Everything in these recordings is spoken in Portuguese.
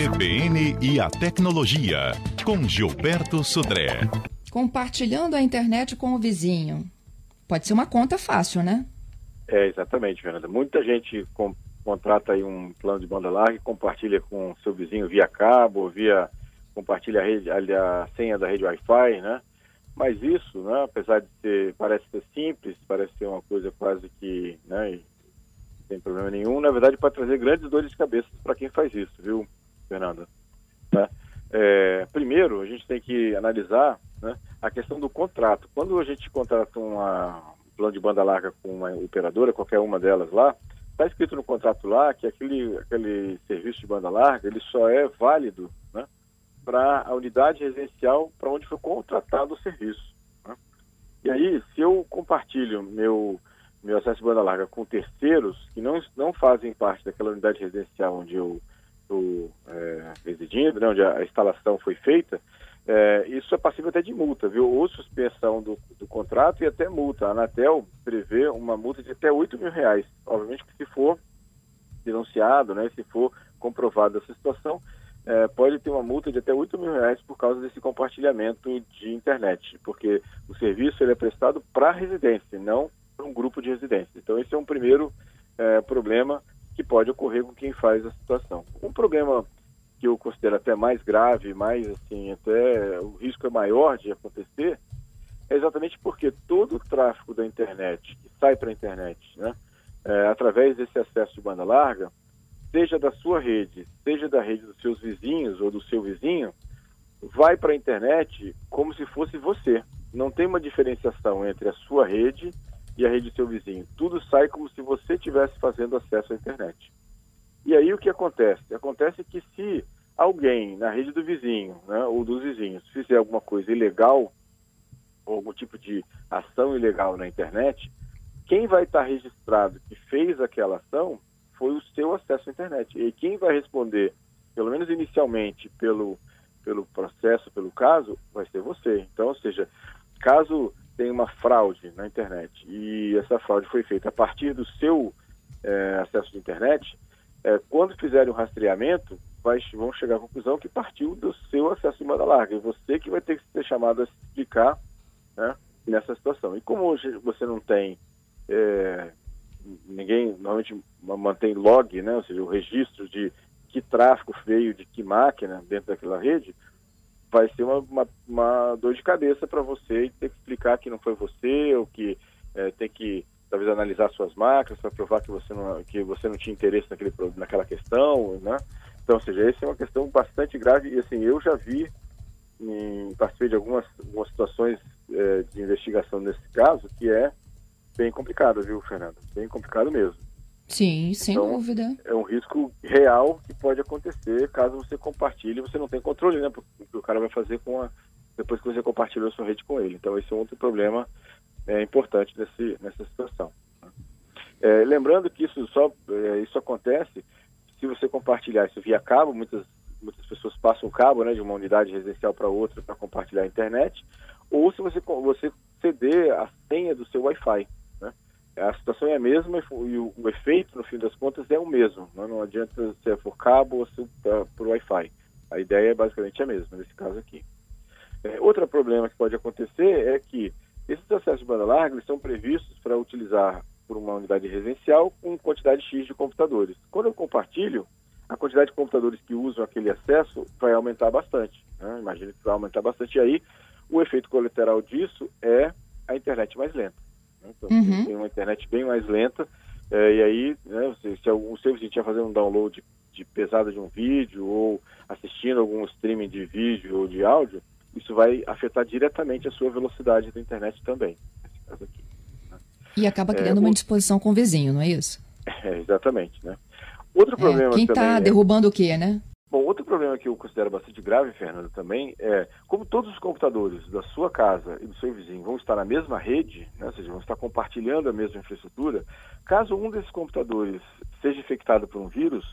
CBN e a tecnologia, com Gilberto Sudré. Compartilhando a internet com o vizinho. Pode ser uma conta fácil, né? É, exatamente, Fernanda. Muita gente com, contrata aí um plano de banda larga e compartilha com seu vizinho via cabo, via compartilha a, rede, a, a senha da rede Wi-Fi, né? Mas isso, né, apesar de ser, parece ser simples, parece ser uma coisa quase que, né, sem problema nenhum, na verdade pode trazer grandes dores de cabeça para quem faz isso, viu, Fernanda? Tá? É, primeiro, a gente tem que analisar né, a questão do contrato. Quando a gente contrata uma, um plano de banda larga com uma operadora, qualquer uma delas lá, está escrito no contrato lá que aquele, aquele serviço de banda larga ele só é válido né, para a unidade residencial para onde foi contratado o serviço. Né? E aí, se eu compartilho meu meu acesso de banda larga com terceiros que não, não fazem parte daquela unidade residencial onde eu é, residindo, né, onde a, instalação foi feita, é, isso é passível até de multa, viu? Ou suspensão do, do, contrato e até multa. A Anatel prevê uma multa de até 8 mil reais. Obviamente que se for denunciado, né, se for comprovada essa situação, é, pode ter uma multa de até 8 mil reais por causa desse compartilhamento de internet, porque o serviço ele é prestado para residência, não para um grupo de residência. Então, esse é um primeiro é, problema que pode ocorrer com quem faz a situação. Um problema que eu considero até mais grave, mais assim, até o risco é maior de acontecer, é exatamente porque todo o tráfego da internet que sai para a internet, né, é, através desse acesso de banda larga, seja da sua rede, seja da rede dos seus vizinhos ou do seu vizinho, vai para a internet como se fosse você. Não tem uma diferenciação entre a sua rede e a rede do seu vizinho. Tudo sai como se você estivesse fazendo acesso à internet. E aí o que acontece? Acontece que se alguém na rede do vizinho, né, ou dos vizinhos, fizer alguma coisa ilegal, ou algum tipo de ação ilegal na internet, quem vai estar registrado que fez aquela ação foi o seu acesso à internet. E quem vai responder, pelo menos inicialmente, pelo, pelo processo, pelo caso, vai ser você. Então, ou seja, caso tem uma fraude na internet e essa fraude foi feita a partir do seu é, acesso de internet, é, quando fizerem o rastreamento, vai, vão chegar à conclusão que partiu do seu acesso de banda larga. E você que vai ter que ser chamado a explicar né, nessa situação. E como hoje você não tem, é, ninguém normalmente mantém log, né, ou seja, o registro de que tráfego veio de que máquina dentro daquela rede, vai ser uma, uma, uma dor de cabeça para você ter que explicar que não foi você ou que é, tem que talvez analisar suas marcas para provar que você não que você não tinha interesse naquele naquela questão, né? Então, ou seja, essa é uma questão bastante grave e assim eu já vi em, participei de algumas, algumas situações é, de investigação nesse caso que é bem complicado, viu, Fernando? Bem complicado mesmo. Sim, sem então, dúvida. É um risco real que pode acontecer caso você compartilhe você não tem controle, né? Porque o cara vai fazer com a, depois que você compartilhou a sua rede com ele. Então, esse é outro problema é, importante nesse, nessa situação. Né? É, lembrando que isso só é, isso acontece se você compartilhar isso via cabo, muitas, muitas pessoas passam o cabo né, de uma unidade residencial para outra para compartilhar a internet, ou se você, você ceder a senha do seu Wi-Fi a situação é a mesma e o, o, efeito, no fim das contas, é o mesmo. Né? não adianta se é por cabo ou se é por Wi-Fi. A ideia é basicamente a mesma, nesse caso aqui. É, outro problema que pode acontecer é que esses acessos de banda larga são previstos para utilizar por uma unidade residencial com quantidade X de computadores. Quando eu compartilho, a quantidade de computadores que usam aquele acesso vai aumentar bastante. Né? Imagino que vai aumentar bastante. E aí, o efeito colateral disso é a internet mais lenta. Né? Então, uhum. tem uma internet bem mais lenta. É, e aí, né, se, se o seu vizinho tinha fazendo um download de pesada de um vídeo ou assistindo algum streaming de vídeo ou de áudio, isso vai afetar diretamente a sua velocidade da internet também, nesse caso aqui. Né? E acaba criando é, uma indisposição com o vizinho, não é isso? É, exatamente, né? Outro é, problema quem está é derrubando o quê, né? Bom, outro problema que eu considero bastante grave, Fernando, também é como todos os computadores da sua casa e do seu vizinho vão estar na mesma rede, né, ou seja, vão estar compartilhando a mesma infraestrutura, caso um desses computadores seja infectado por um vírus,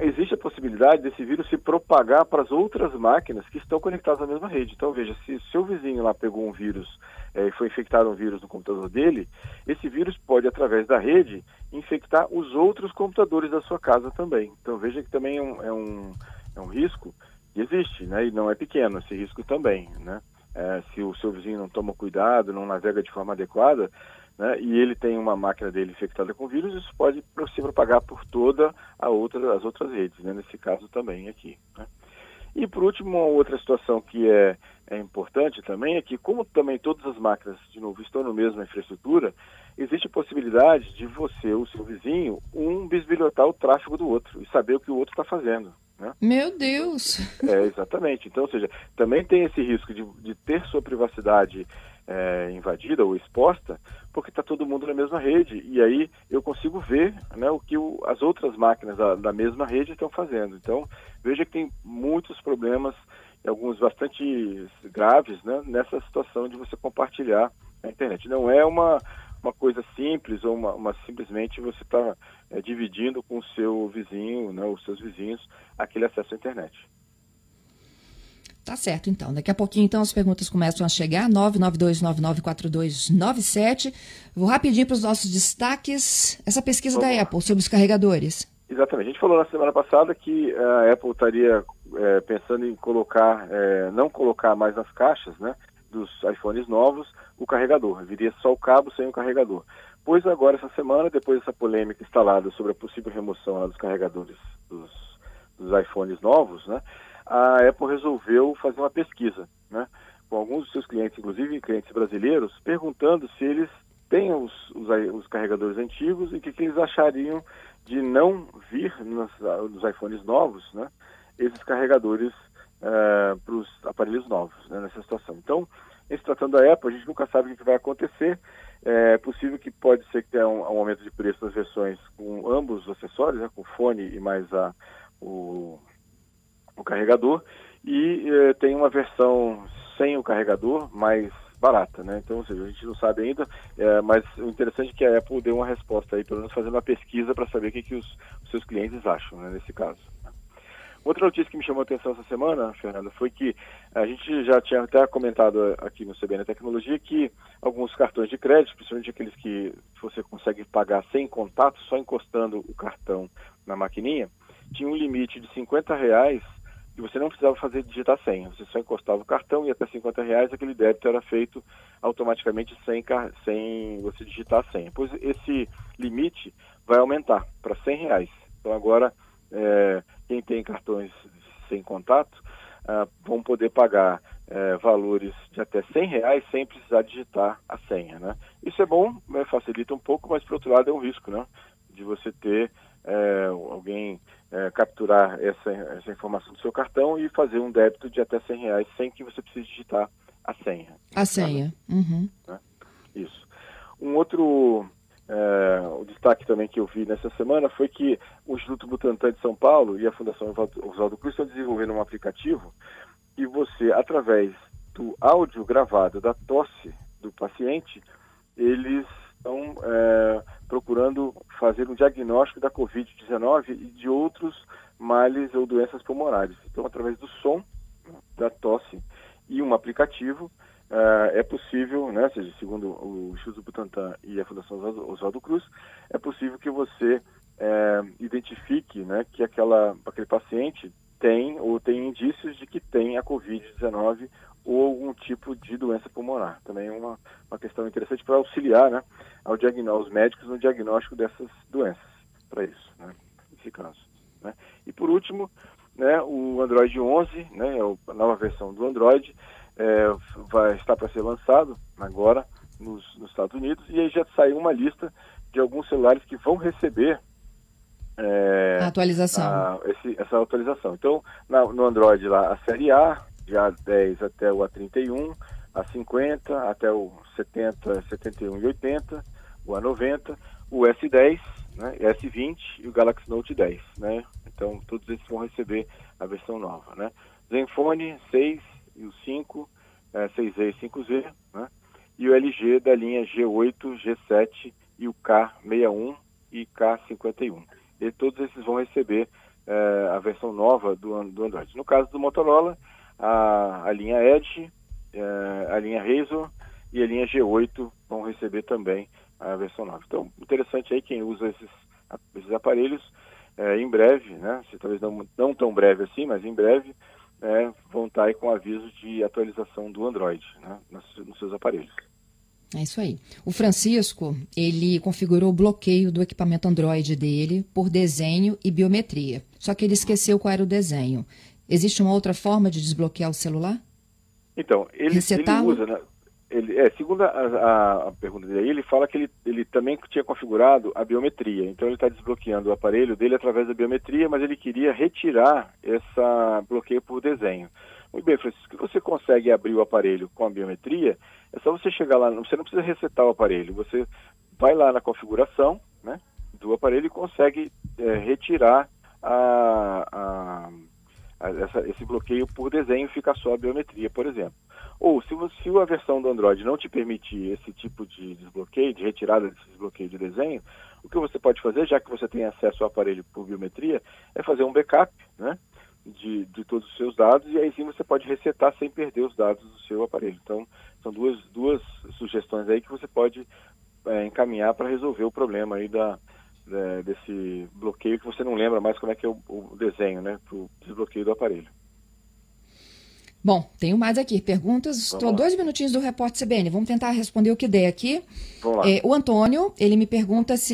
existe a possibilidade desse vírus se propagar para as outras máquinas que estão conectadas à mesma rede. Então, veja, se seu vizinho lá pegou um vírus é, e foi infectado um vírus no computador dele, esse vírus pode, através da rede, infectar os outros computadores da sua casa também. Então, veja que também é um, é um, é um risco que existe, né? E não é pequeno esse risco também, né? É, se o seu vizinho não toma cuidado, não navega de forma adequada, né, e ele tem uma máquina dele infectada com vírus, isso pode se propagar por toda a outra, as outras redes, né, nesse caso também aqui. Né. E por último, uma outra situação que é, é importante também é que, como também todas as máquinas, de novo, estão no mesma infraestrutura, existe a possibilidade de você, o seu vizinho, um bisbilhotar o tráfego do outro e saber o que o outro está fazendo. Né? Meu Deus! É, exatamente. Então, ou seja, também tem esse risco de, de ter sua privacidade é, invadida ou exposta, porque está todo mundo na mesma rede. E aí eu consigo ver né, o que o, as outras máquinas da, da mesma rede estão fazendo. Então, veja que tem muitos problemas, alguns bastante graves, né, nessa situação de você compartilhar a internet. Não é uma, uma coisa simples ou uma, uma simplesmente você está é, dividindo com o seu vizinho, né, os seus vizinhos, aquele acesso à internet. Tá certo, então. Daqui a pouquinho, então, as perguntas começam a chegar. 992994297. Vou rapidinho para os nossos destaques. Essa pesquisa Vamos da Apple sobre os carregadores. Exatamente. A gente falou na semana passada que eh, a Apple estaria é, pensando em colocar, é, não colocar mais nas caixas, né, dos iPhones novos, o carregador. Viria só o cabo sem o carregador. Pois agora, essa semana, depois dessa polêmica instalada sobre a possível remoção dos carregadores dos, dos iPhones novos, né, a Apple resolveu fazer uma pesquisa, né, com alguns dos seus clientes, inclusive clientes brasileiros, perguntando se eles têm os, os, os carregadores antigos e o que, que, eles achariam de não vir nos, nos iPhones novos, né, esses carregadores uh, para os aparelhos novos né, nessa situação. Então, em se tratando da Apple, a gente nunca sabe o que vai acontecer. É possível que pode ser que tenha um, um aumento de preço nas versões com ambos os acessórios, né, com o fone e mais a, o, o carregador. E é, tem uma versão sem o carregador, mais barata, né? Então, ou seja, a gente não sabe ainda, é, mas o interessante é que a Apple deu uma resposta aí, pelo menos fazendo uma pesquisa para saber o que, que os, os, seus clientes acham, né, nesse caso. Outra notícia que me chamou a atenção essa semana, Fernanda, foi que a gente já tinha até comentado aqui no CBN Tecnologia que alguns cartões de crédito, principalmente aqueles que você consegue pagar sem contato, só encostando o cartão na maquininha, tinha um limite de 50 reais e você não precisava fazer digitar senha. Você só encostava o cartão e até 50 reais aquele débito era feito automaticamente sem, sem você digitar a senha. Pois esse limite vai aumentar para 100 reais. Então agora é, quem tem cartões sem contato uh, vão poder pagar uh, valores de até 100 reais sem precisar digitar a senha, né? Isso é bom, né, facilita um pouco, mas por outro lado é um risco, né? De você ter uh, alguém eh, capturar essa, essa informação do seu cartão e fazer um débito de até 100 reais sem que você precise digitar a senha. A senha. Uhum. Né? Isso. Um outro é, o destaque também que eu vi nessa semana foi que o Instituto Butantan de São Paulo e a Fundação Oswaldo Cruz estão desenvolvendo um aplicativo e você, através do áudio gravado da tosse do paciente, eles estão é, procurando fazer um diagnóstico da Covid-19 e de outros males ou doenças pulmonares. Então, através do som da tosse e um aplicativo, uh, é possível, né, seja, segundo o Instituto Butantan e a Fundação Oswaldo Cruz, é possível que você é, identifique né, que aquela, aquele paciente tem ou tem indícios de que tem a Covid-19 ou algum tipo de doença pulmonar. Também é uma, uma questão interessante para auxiliar né, ao os médicos no diagnóstico dessas doenças, para isso, né, nesse caso. Né. E por último, né, o Android 11, né, é a nova versão do Android, é, vai estar para ser lançado agora nos, nos, Estados Unidos e aí já saiu uma lista de alguns celulares que vão receber é, a atualização. A, esse, essa atualização. Então, na, no Android lá, a série A, de A10 até o A31, A50 até o 70, 71 e 80, o A90, o S10, né, S20 e o Galaxy Note 10, né? Então, todos esses vão receber a versão nova, né? Zenfone 6 e o 5, é, 6Z e 5Z, né? e o LG da linha G8, G7 e o K61 e K51. E todos esses vão receber é, a versão nova do, do Android. No caso do Motorola, a, a linha Edge, é, a linha Razr e a linha G8 vão receber também a versão nova. Então, interessante aí quem usa esses, esses aparelhos é, em breve, né, se talvez não, não tão breve assim, mas em breve, é, vão estar aí com aviso de atualização do Android né, nos, nos seus aparelhos. É isso aí. O Francisco, ele configurou o bloqueio do equipamento Android dele por desenho e biometria. Só que ele esqueceu qual era o desenho. Existe uma outra forma de desbloquear o celular? Então, ele, ele usa, né? ele, é, segundo a, a, a, pergunta dele, ele fala que ele, ele também tinha configurado a biometria. Então ele está desbloqueando o aparelho dele através da biometria, mas ele queria retirar esse bloqueio por desenho. Muito bem, Francisco, você consegue abrir o aparelho com a biometria, é só você chegar lá, você não precisa resetar o aparelho, você vai lá na configuração né, do aparelho e consegue é, retirar a, a essa, esse bloqueio por desenho fica só a biometria, por exemplo. Ou se, se a versão do Android não te permitir esse tipo de desbloqueio, de retirada desse desbloqueio de desenho, o que você pode fazer, já que você tem acesso ao aparelho por biometria, é fazer um backup né, de, de todos os seus dados e aí sim você pode resetar sem perder os dados do seu aparelho. Então, são duas, duas sugestões aí que você pode é, encaminhar para resolver o problema aí da, é, desse bloqueio que você não lembra mais como é que é o, o desenho, né, para o desbloqueio do aparelho. Bom, tenho mais aqui perguntas. Estou dois minutinhos do repórter CBN. Vamos tentar responder o que der aqui. É, o Antônio, ele me pergunta se